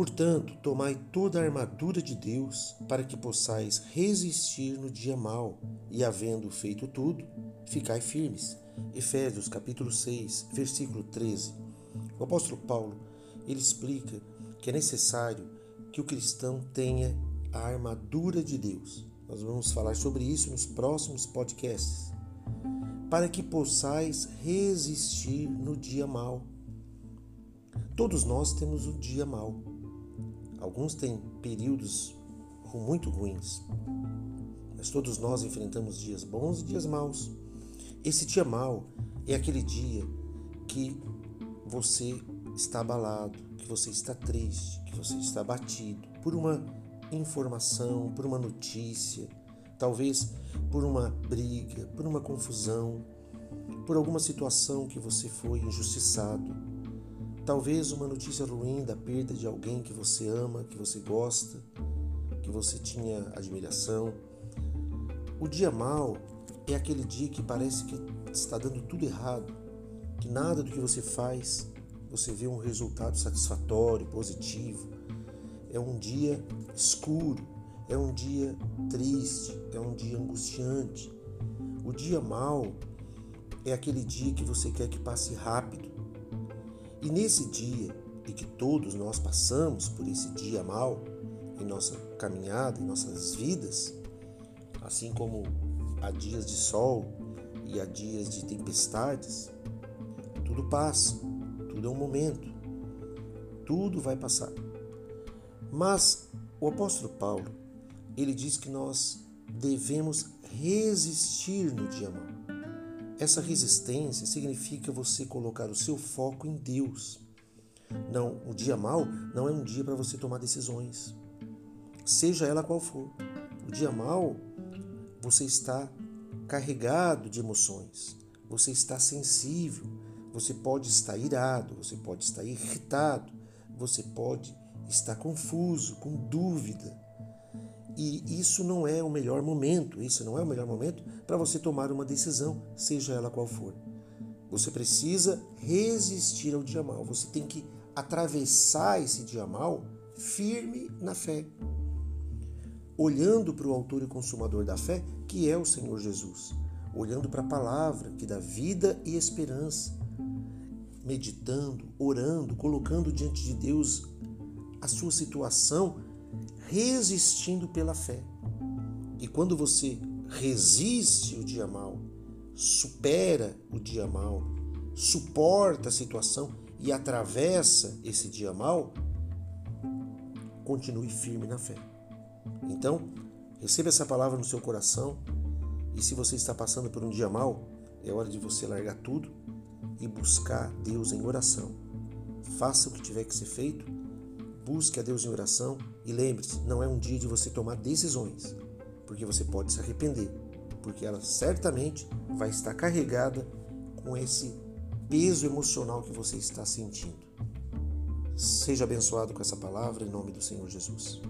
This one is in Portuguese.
Portanto, tomai toda a armadura de Deus para que possais resistir no dia mau e, havendo feito tudo, ficai firmes. Efésios capítulo 6, versículo 13. O apóstolo Paulo, ele explica que é necessário que o cristão tenha a armadura de Deus. Nós vamos falar sobre isso nos próximos podcasts. Para que possais resistir no dia mau. Todos nós temos o dia mau. Alguns têm períodos muito ruins, mas todos nós enfrentamos dias bons e dias maus. Esse dia mau é aquele dia que você está abalado, que você está triste, que você está abatido por uma informação, por uma notícia, talvez por uma briga, por uma confusão, por alguma situação que você foi injustiçado Talvez uma notícia ruim da perda de alguém que você ama, que você gosta, que você tinha admiração. O dia mau é aquele dia que parece que está dando tudo errado, que nada do que você faz você vê um resultado satisfatório, positivo. É um dia escuro, é um dia triste, é um dia angustiante. O dia mau é aquele dia que você quer que passe rápido, e nesse dia, e que todos nós passamos por esse dia mal em nossa caminhada, em nossas vidas, assim como há dias de sol e há dias de tempestades, tudo passa, tudo é um momento, tudo vai passar. Mas o apóstolo Paulo, ele diz que nós devemos resistir no dia mal. Essa resistência significa você colocar o seu foco em Deus. Não, o dia mal não é um dia para você tomar decisões, seja ela qual for. O dia mal, você está carregado de emoções, você está sensível, você pode estar irado, você pode estar irritado, você pode estar confuso, com dúvida. E isso não é o melhor momento, isso não é o melhor momento para você tomar uma decisão, seja ela qual for. Você precisa resistir ao dia mal, você tem que atravessar esse dia mal firme na fé, olhando para o autor e consumador da fé, que é o Senhor Jesus, olhando para a palavra que dá vida e esperança, meditando, orando, colocando diante de Deus a sua situação resistindo pela fé. E quando você resiste o dia mal, supera o dia mal, suporta a situação e atravessa esse dia mal, continue firme na fé. Então, receba essa palavra no seu coração e se você está passando por um dia mal, é hora de você largar tudo e buscar Deus em oração. Faça o que tiver que ser feito Busque a Deus em oração e lembre-se, não é um dia de você tomar decisões, porque você pode se arrepender, porque ela certamente vai estar carregada com esse peso emocional que você está sentindo. Seja abençoado com essa palavra em nome do Senhor Jesus.